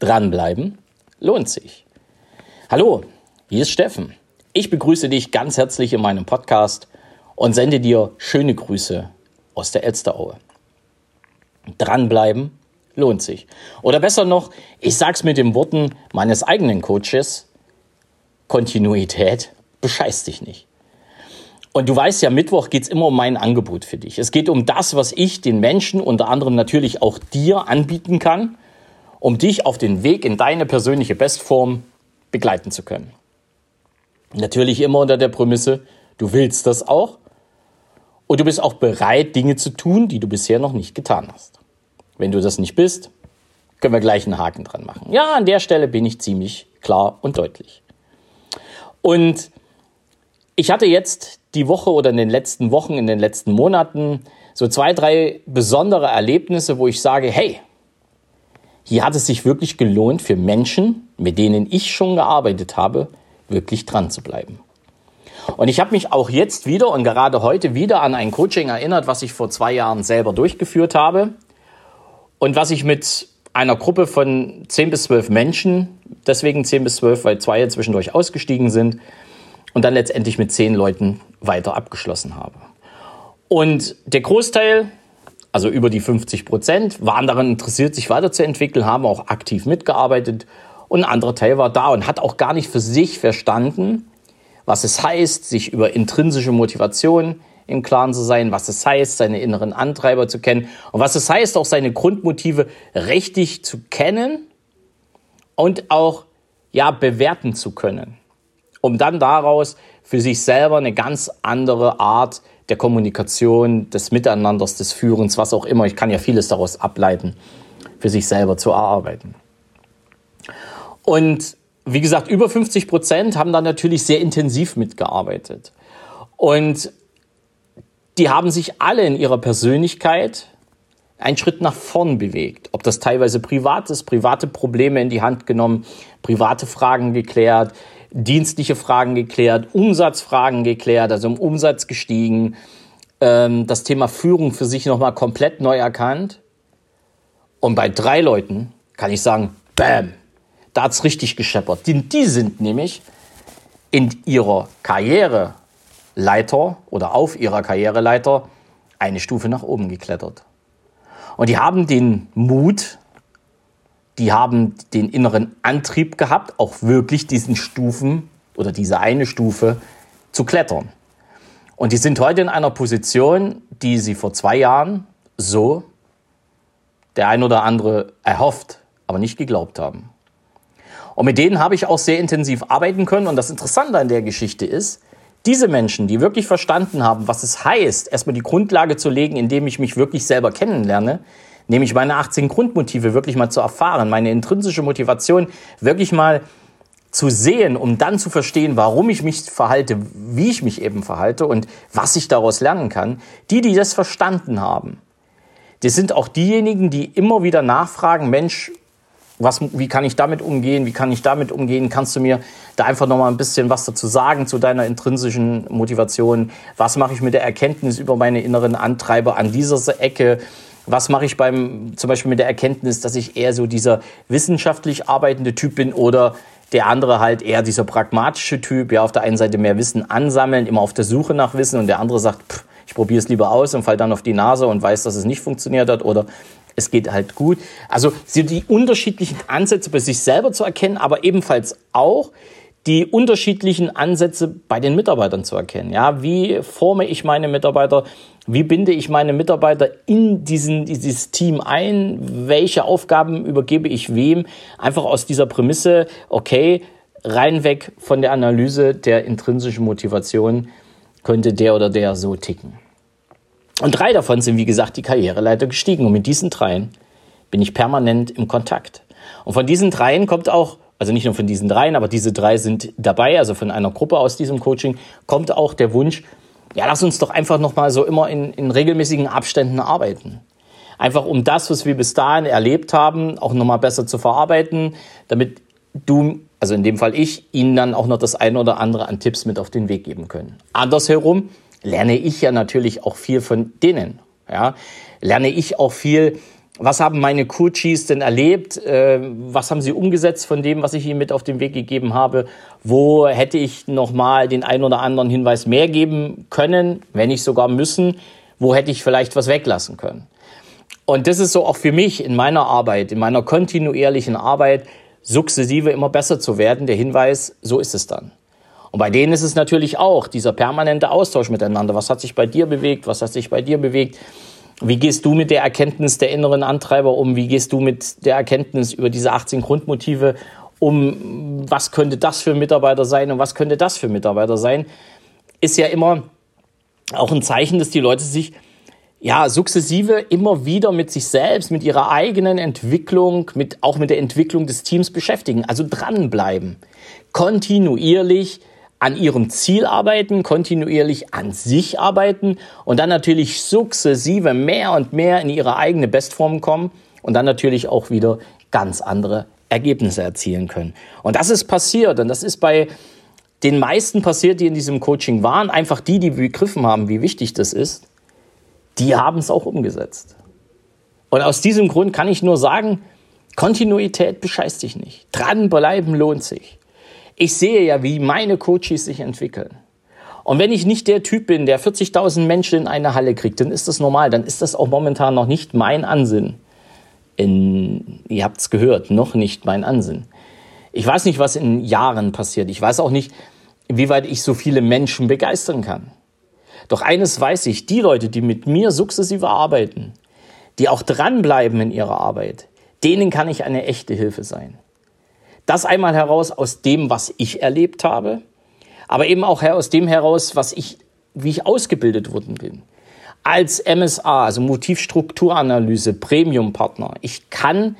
Dranbleiben lohnt sich. Hallo, hier ist Steffen. Ich begrüße dich ganz herzlich in meinem Podcast und sende dir schöne Grüße aus der Elsteraue. Dranbleiben lohnt sich. Oder besser noch, ich sag's mit den Worten meines eigenen Coaches, Kontinuität bescheißt dich nicht. Und du weißt ja, Mittwoch geht's immer um mein Angebot für dich. Es geht um das, was ich den Menschen, unter anderem natürlich auch dir, anbieten kann, um dich auf den Weg in deine persönliche Bestform begleiten zu können. Natürlich immer unter der Prämisse, du willst das auch und du bist auch bereit, Dinge zu tun, die du bisher noch nicht getan hast. Wenn du das nicht bist, können wir gleich einen Haken dran machen. Ja, an der Stelle bin ich ziemlich klar und deutlich. Und ich hatte jetzt die Woche oder in den letzten Wochen, in den letzten Monaten so zwei, drei besondere Erlebnisse, wo ich sage, hey, hier hat es sich wirklich gelohnt für Menschen, mit denen ich schon gearbeitet habe, wirklich dran zu bleiben. Und ich habe mich auch jetzt wieder und gerade heute wieder an ein Coaching erinnert, was ich vor zwei Jahren selber durchgeführt habe und was ich mit einer Gruppe von 10 bis 12 Menschen, deswegen 10 bis 12, weil zwei zwischendurch ausgestiegen sind, und dann letztendlich mit 10 Leuten weiter abgeschlossen habe. Und der Großteil, also über die 50 Prozent, waren daran interessiert, sich weiterzuentwickeln, haben auch aktiv mitgearbeitet. Und ein anderer Teil war da und hat auch gar nicht für sich verstanden, was es heißt, sich über intrinsische Motivation im Klaren zu sein, was es heißt, seine inneren Antreiber zu kennen und was es heißt, auch seine Grundmotive richtig zu kennen und auch ja bewerten zu können, um dann daraus für sich selber eine ganz andere Art der Kommunikation, des Miteinanders, des Führens, was auch immer, ich kann ja vieles daraus ableiten, für sich selber zu erarbeiten. Und wie gesagt, über 50 Prozent haben da natürlich sehr intensiv mitgearbeitet. Und die haben sich alle in ihrer Persönlichkeit einen Schritt nach vorn bewegt. Ob das teilweise privat ist, private Probleme in die Hand genommen, private Fragen geklärt, dienstliche Fragen geklärt, Umsatzfragen geklärt, also im Umsatz gestiegen, ähm, das Thema Führung für sich nochmal komplett neu erkannt. Und bei drei Leuten kann ich sagen, bam, da hat's richtig gescheppert. Die, die sind nämlich in ihrer Karriereleiter oder auf ihrer Karriereleiter eine Stufe nach oben geklettert. Und die haben den Mut, die haben den inneren Antrieb gehabt, auch wirklich diesen Stufen oder diese eine Stufe zu klettern. Und die sind heute in einer Position, die sie vor zwei Jahren so der ein oder andere erhofft, aber nicht geglaubt haben. Und mit denen habe ich auch sehr intensiv arbeiten können. Und das Interessante an der Geschichte ist, diese Menschen, die wirklich verstanden haben, was es heißt, erstmal die Grundlage zu legen, indem ich mich wirklich selber kennenlerne, nämlich meine 18 Grundmotive wirklich mal zu erfahren, meine intrinsische Motivation wirklich mal zu sehen, um dann zu verstehen, warum ich mich verhalte, wie ich mich eben verhalte und was ich daraus lernen kann. Die, die das verstanden haben, das sind auch diejenigen, die immer wieder nachfragen, Mensch, was, wie kann ich damit umgehen? Wie kann ich damit umgehen? Kannst du mir da einfach noch mal ein bisschen was dazu sagen zu deiner intrinsischen Motivation? Was mache ich mit der Erkenntnis über meine inneren Antreiber an dieser Ecke? Was mache ich beim, zum Beispiel mit der Erkenntnis, dass ich eher so dieser wissenschaftlich arbeitende Typ bin oder der andere halt eher dieser pragmatische Typ, ja, auf der einen Seite mehr Wissen ansammeln, immer auf der Suche nach Wissen und der andere sagt, pff, ich probiere es lieber aus und fall dann auf die Nase und weiß, dass es nicht funktioniert hat oder es geht halt gut. Also die unterschiedlichen Ansätze bei sich selber zu erkennen, aber ebenfalls auch die unterschiedlichen Ansätze bei den Mitarbeitern zu erkennen. Ja, wie forme ich meine Mitarbeiter? Wie binde ich meine Mitarbeiter in diesen, dieses Team ein? Welche Aufgaben übergebe ich wem? Einfach aus dieser Prämisse, okay, rein weg von der Analyse der intrinsischen Motivation könnte der oder der so ticken. Und drei davon sind, wie gesagt, die Karriereleiter gestiegen. Und mit diesen dreien bin ich permanent im Kontakt. Und von diesen dreien kommt auch, also nicht nur von diesen dreien, aber diese drei sind dabei, also von einer Gruppe aus diesem Coaching, kommt auch der Wunsch, ja, lass uns doch einfach nochmal so immer in, in regelmäßigen Abständen arbeiten. Einfach um das, was wir bis dahin erlebt haben, auch nochmal besser zu verarbeiten, damit du, also in dem Fall ich, ihnen dann auch noch das eine oder andere an Tipps mit auf den Weg geben können. Andersherum, lerne ich ja natürlich auch viel von denen. Ja? Lerne ich auch viel was haben meine Coaches denn erlebt? Äh, was haben sie umgesetzt von dem, was ich ihnen mit auf den Weg gegeben habe? Wo hätte ich nochmal den einen oder anderen Hinweis mehr geben können, wenn nicht sogar müssen? Wo hätte ich vielleicht was weglassen können? Und das ist so auch für mich in meiner Arbeit, in meiner kontinuierlichen Arbeit, sukzessive immer besser zu werden. Der Hinweis, so ist es dann. Und bei denen ist es natürlich auch dieser permanente Austausch miteinander. Was hat sich bei dir bewegt? Was hat sich bei dir bewegt? Wie gehst du mit der Erkenntnis der inneren Antreiber um? Wie gehst du mit der Erkenntnis über diese 18 Grundmotive um? Was könnte das für Mitarbeiter sein und was könnte das für Mitarbeiter sein? Ist ja immer auch ein Zeichen, dass die Leute sich ja, sukzessive immer wieder mit sich selbst, mit ihrer eigenen Entwicklung, mit, auch mit der Entwicklung des Teams beschäftigen. Also dranbleiben. Kontinuierlich an ihrem Ziel arbeiten, kontinuierlich an sich arbeiten und dann natürlich sukzessive mehr und mehr in ihre eigene Bestform kommen und dann natürlich auch wieder ganz andere Ergebnisse erzielen können. Und das ist passiert und das ist bei den meisten passiert, die in diesem Coaching waren, einfach die, die begriffen haben, wie wichtig das ist, die haben es auch umgesetzt. Und aus diesem Grund kann ich nur sagen, Kontinuität bescheißt dich nicht. Dranbleiben lohnt sich ich sehe ja, wie meine Coaches sich entwickeln. Und wenn ich nicht der Typ bin, der 40.000 Menschen in eine Halle kriegt, dann ist das normal. Dann ist das auch momentan noch nicht mein Ansinn. In, ihr habt es gehört, noch nicht mein Ansinn. Ich weiß nicht, was in Jahren passiert. Ich weiß auch nicht, wie weit ich so viele Menschen begeistern kann. Doch eines weiß ich, die Leute, die mit mir sukzessive arbeiten, die auch dranbleiben in ihrer Arbeit, denen kann ich eine echte Hilfe sein. Das einmal heraus aus dem, was ich erlebt habe, aber eben auch aus dem heraus, was ich, wie ich ausgebildet worden bin. Als MSA, also Motivstrukturanalyse, Premium-Partner, ich kann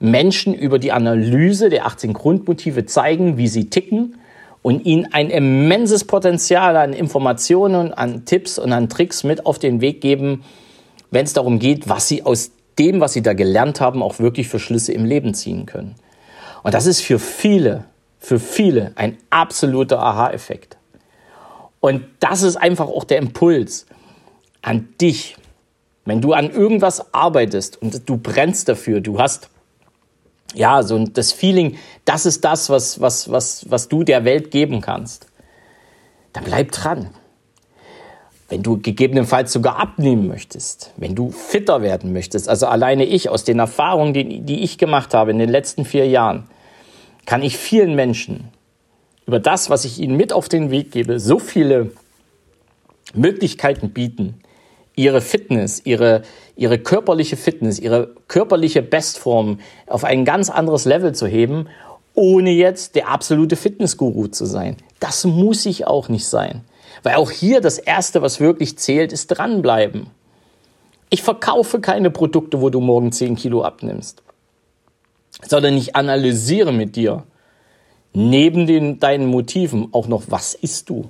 Menschen über die Analyse der 18 Grundmotive zeigen, wie sie ticken und ihnen ein immenses Potenzial an Informationen, an Tipps und an Tricks mit auf den Weg geben, wenn es darum geht, was sie aus dem, was sie da gelernt haben, auch wirklich für Schlüsse im Leben ziehen können. Und das ist für viele, für viele ein absoluter Aha-Effekt. Und das ist einfach auch der Impuls an dich. Wenn du an irgendwas arbeitest und du brennst dafür, du hast ja so das Feeling, das ist das, was, was, was, was du der Welt geben kannst, dann bleib dran. Wenn du gegebenenfalls sogar abnehmen möchtest, wenn du fitter werden möchtest, also alleine ich aus den Erfahrungen, die, die ich gemacht habe in den letzten vier Jahren, kann ich vielen Menschen über das, was ich ihnen mit auf den Weg gebe, so viele Möglichkeiten bieten, ihre Fitness, ihre, ihre körperliche Fitness, ihre körperliche Bestform auf ein ganz anderes Level zu heben, ohne jetzt der absolute Fitnessguru zu sein. Das muss ich auch nicht sein. Weil auch hier das Erste, was wirklich zählt, ist dranbleiben. Ich verkaufe keine Produkte, wo du morgen 10 Kilo abnimmst sondern ich analysiere mit dir neben den, deinen Motiven auch noch, was isst du?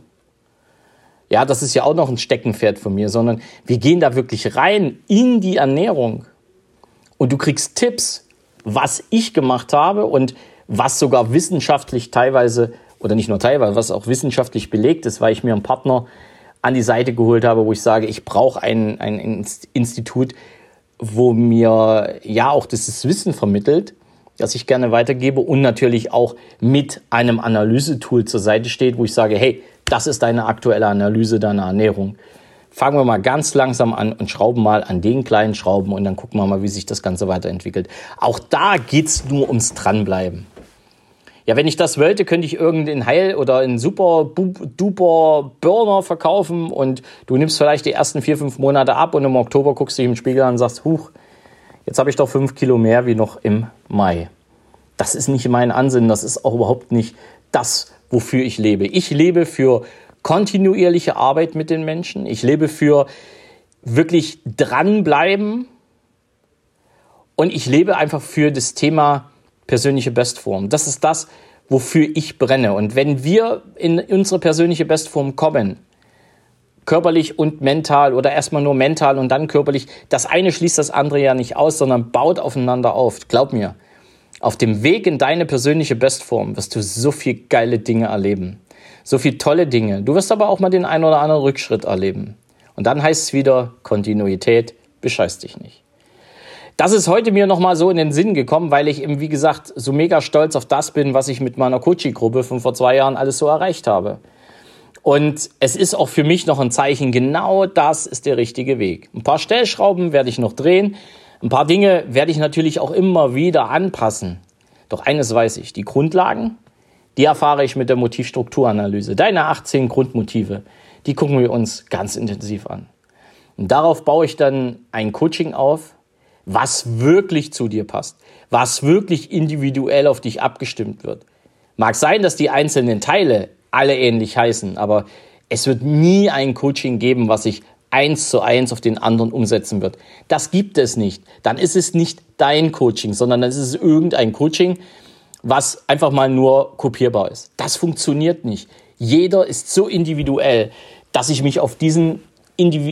Ja, das ist ja auch noch ein Steckenpferd von mir, sondern wir gehen da wirklich rein in die Ernährung. Und du kriegst Tipps, was ich gemacht habe und was sogar wissenschaftlich teilweise, oder nicht nur teilweise, was auch wissenschaftlich belegt ist, weil ich mir einen Partner an die Seite geholt habe, wo ich sage, ich brauche ein, ein Institut, wo mir ja auch dieses Wissen vermittelt, das ich gerne weitergebe und natürlich auch mit einem Analysetool zur Seite steht, wo ich sage, hey, das ist deine aktuelle Analyse deiner Ernährung. Fangen wir mal ganz langsam an und schrauben mal an den kleinen Schrauben und dann gucken wir mal, wie sich das Ganze weiterentwickelt. Auch da geht's nur ums Dranbleiben. Ja, wenn ich das wollte, könnte ich irgendeinen Heil oder einen super duper Burner verkaufen und du nimmst vielleicht die ersten vier, fünf Monate ab und im Oktober guckst du dich im Spiegel an und sagst, huch, Jetzt habe ich doch fünf Kilo mehr wie noch im Mai. Das ist nicht mein Ansinnen, das ist auch überhaupt nicht das, wofür ich lebe. Ich lebe für kontinuierliche Arbeit mit den Menschen. Ich lebe für wirklich dranbleiben. Und ich lebe einfach für das Thema persönliche Bestform. Das ist das, wofür ich brenne. Und wenn wir in unsere persönliche Bestform kommen, körperlich und mental oder erstmal nur mental und dann körperlich. Das eine schließt das andere ja nicht aus, sondern baut aufeinander auf. Glaub mir, auf dem Weg in deine persönliche Bestform wirst du so viel geile Dinge erleben. So viel tolle Dinge. Du wirst aber auch mal den einen oder anderen Rückschritt erleben. Und dann heißt es wieder Kontinuität, bescheiß dich nicht. Das ist heute mir nochmal so in den Sinn gekommen, weil ich eben, wie gesagt, so mega stolz auf das bin, was ich mit meiner Coaching-Gruppe von vor zwei Jahren alles so erreicht habe. Und es ist auch für mich noch ein Zeichen, genau das ist der richtige Weg. Ein paar Stellschrauben werde ich noch drehen. Ein paar Dinge werde ich natürlich auch immer wieder anpassen. Doch eines weiß ich, die Grundlagen, die erfahre ich mit der Motivstrukturanalyse. Deine 18 Grundmotive, die gucken wir uns ganz intensiv an. Und darauf baue ich dann ein Coaching auf, was wirklich zu dir passt, was wirklich individuell auf dich abgestimmt wird. Mag sein, dass die einzelnen Teile alle ähnlich heißen, aber es wird nie ein Coaching geben, was sich eins zu eins auf den anderen umsetzen wird. Das gibt es nicht. Dann ist es nicht dein Coaching, sondern dann ist es irgendein Coaching, was einfach mal nur kopierbar ist. Das funktioniert nicht. Jeder ist so individuell, dass ich mich auf diesen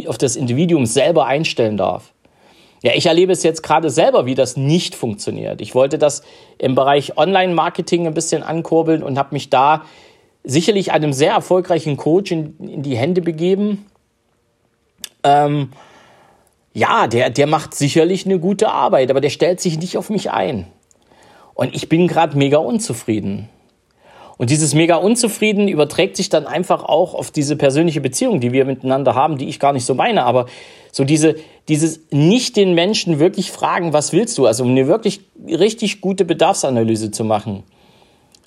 auf das Individuum selber einstellen darf. Ja, ich erlebe es jetzt gerade selber, wie das nicht funktioniert. Ich wollte das im Bereich Online-Marketing ein bisschen ankurbeln und habe mich da sicherlich einem sehr erfolgreichen Coach in, in die Hände begeben. Ähm, ja, der, der macht sicherlich eine gute Arbeit, aber der stellt sich nicht auf mich ein. Und ich bin gerade mega unzufrieden. Und dieses mega unzufrieden überträgt sich dann einfach auch auf diese persönliche Beziehung, die wir miteinander haben, die ich gar nicht so meine. Aber so diese, dieses nicht den Menschen wirklich fragen, was willst du? Also um eine wirklich richtig gute Bedarfsanalyse zu machen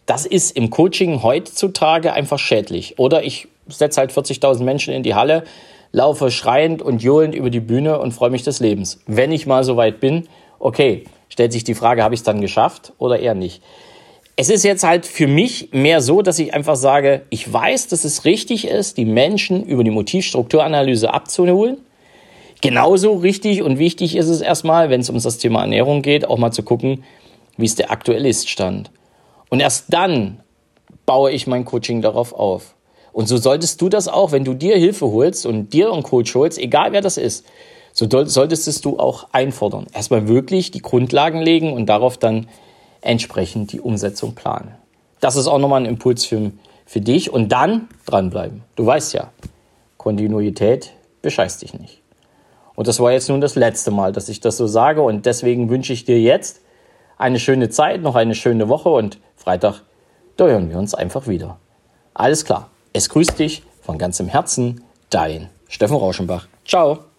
das ist im Coaching heutzutage einfach schädlich. Oder ich setze halt 40.000 Menschen in die Halle, laufe schreiend und johlend über die Bühne und freue mich des Lebens. Wenn ich mal so weit bin, okay, stellt sich die Frage, habe ich es dann geschafft oder eher nicht? Es ist jetzt halt für mich mehr so, dass ich einfach sage, ich weiß, dass es richtig ist, die Menschen über die Motivstrukturanalyse abzuholen. Genauso richtig und wichtig ist es erstmal, wenn es um das Thema Ernährung geht, auch mal zu gucken, wie es der aktuelle Ist-Stand. Und erst dann baue ich mein Coaching darauf auf. Und so solltest du das auch, wenn du dir Hilfe holst und dir einen Coach holst, egal wer das ist, so solltest du auch einfordern. Erstmal wirklich die Grundlagen legen und darauf dann entsprechend die Umsetzung planen. Das ist auch nochmal ein Impuls für, für dich und dann dranbleiben. Du weißt ja, Kontinuität bescheißt dich nicht. Und das war jetzt nun das letzte Mal, dass ich das so sage und deswegen wünsche ich dir jetzt eine schöne Zeit, noch eine schöne Woche und Freitag, da hören wir uns einfach wieder. Alles klar. Es grüßt dich von ganzem Herzen, dein Steffen Rauschenbach. Ciao.